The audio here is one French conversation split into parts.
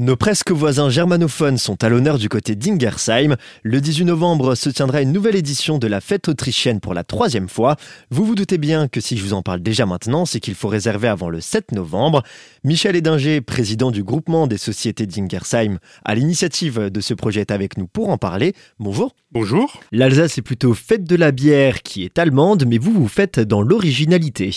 Nos presque voisins germanophones sont à l'honneur du côté d'Ingersheim. Le 18 novembre se tiendra une nouvelle édition de la fête autrichienne pour la troisième fois. Vous vous doutez bien que si je vous en parle déjà maintenant, c'est qu'il faut réserver avant le 7 novembre. Michel Edinger, président du groupement des sociétés d'Ingersheim, à l'initiative de ce projet est avec nous pour en parler. Bonjour. Bonjour. L'Alsace est plutôt fête de la bière qui est allemande, mais vous vous faites dans l'originalité.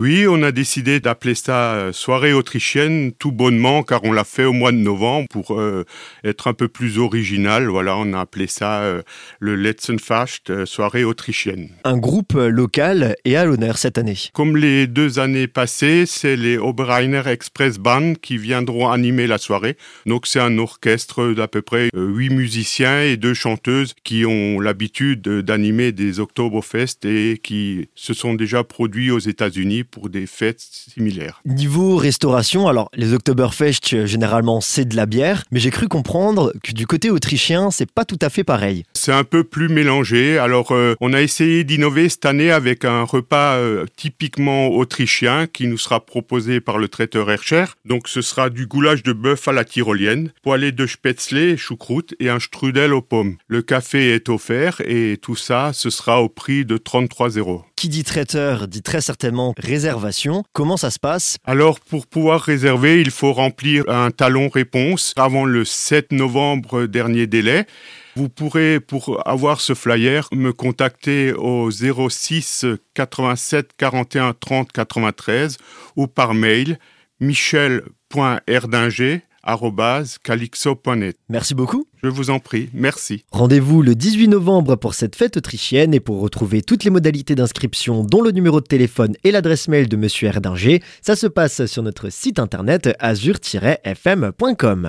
Oui, on a décidé d'appeler ça euh, soirée autrichienne tout bonnement car on l'a fait au mois de novembre pour euh, être un peu plus original. Voilà, on a appelé ça euh, le Letzenfast, soirée autrichienne. Un groupe local est à l'honneur cette année. Comme les deux années passées, c'est les Oberreiner Express Band qui viendront animer la soirée. Donc c'est un orchestre d'à peu près huit musiciens et deux chanteuses qui ont l'habitude d'animer des Oktoberfest et qui se sont déjà produits aux États-Unis pour des fêtes similaires. Niveau restauration, alors les Oktoberfest, généralement c'est de la bière, mais j'ai cru comprendre que du côté autrichien, c'est pas tout à fait pareil. C'est un peu plus mélangé. Alors euh, on a essayé d'innover cette année avec un repas euh, typiquement autrichien qui nous sera proposé par le traiteur Hercher. Donc ce sera du goulash de bœuf à la tyrolienne, poêlé de spätzle, choucroute et un strudel aux pommes. Le café est offert et tout ça, ce sera au prix de 33 euros. Qui dit traiteur dit très certainement réservation. Comment ça se passe? Alors pour pouvoir réserver, il faut remplir un talon réponse avant le 7 novembre dernier délai. Vous pourrez, pour avoir ce flyer, me contacter au 06 87 41 30 93 ou par mail michel.erdinger calixo.net. Merci beaucoup. Je vous en prie, merci. Rendez-vous le 18 novembre pour cette fête autrichienne et pour retrouver toutes les modalités d'inscription, dont le numéro de téléphone et l'adresse mail de Monsieur Erdinger, ça se passe sur notre site internet azur-fm.com.